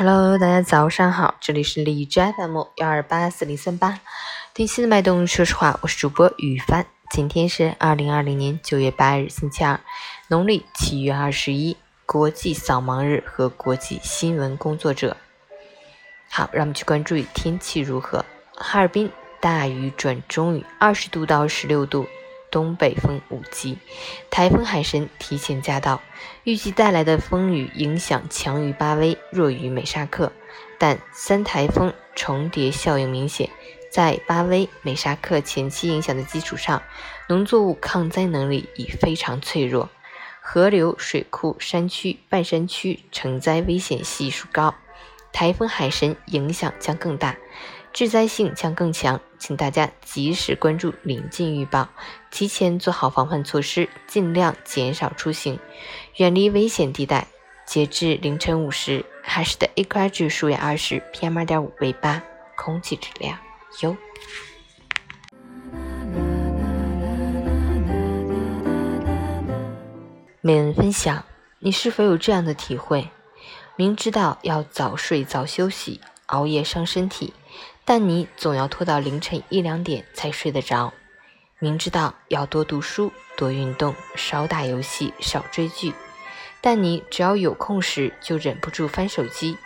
Hello，大家早上好，这里是荔枝 FM 幺二八四零三八，听心的脉动，说实话，我是主播雨帆。今天是二零二零年九月八日，星期二，农历七月二十一，国际扫盲日和国际新闻工作者。好，让我们去关注天气如何。哈尔滨大雨转中雨，二十度到十六度。东北风五级，台风海神提前驾到，预计带来的风雨影响强于巴威，弱于美沙克，但三台风重叠效应明显，在巴威、美沙克前期影响的基础上，农作物抗灾能力已非常脆弱，河流、水库、山区、半山区成灾危险系数高，台风海神影响将更大。致灾性将更强，请大家及时关注临近预报，提前做好防范措施，尽量减少出行，远离危险地带。截至凌晨五时，海市的 AQI 指数为二十，PM 二点五为八，空气质量优。每人分享，你是否有这样的体会？明知道要早睡早休息，熬夜伤身体。但你总要拖到凌晨一两点才睡得着，明知道要多读书、多运动、少打游戏、少追剧，但你只要有空时就忍不住翻手机。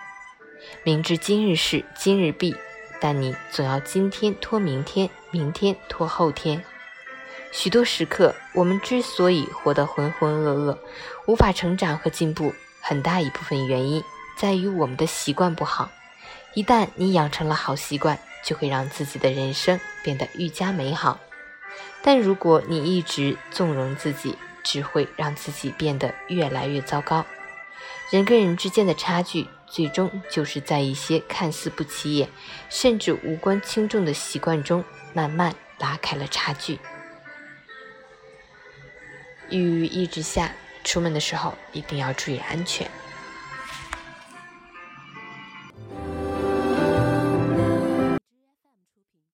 明知今日事今日毕，但你总要今天拖明天，明天拖后天。许多时刻，我们之所以活得浑浑噩噩，无法成长和进步，很大一部分原因在于我们的习惯不好。一旦你养成了好习惯，就会让自己的人生变得愈加美好。但如果你一直纵容自己，只会让自己变得越来越糟糕。人跟人之间的差距，最终就是在一些看似不起眼，甚至无关轻重的习惯中，慢慢拉开了差距。雨一直下，出门的时候一定要注意安全。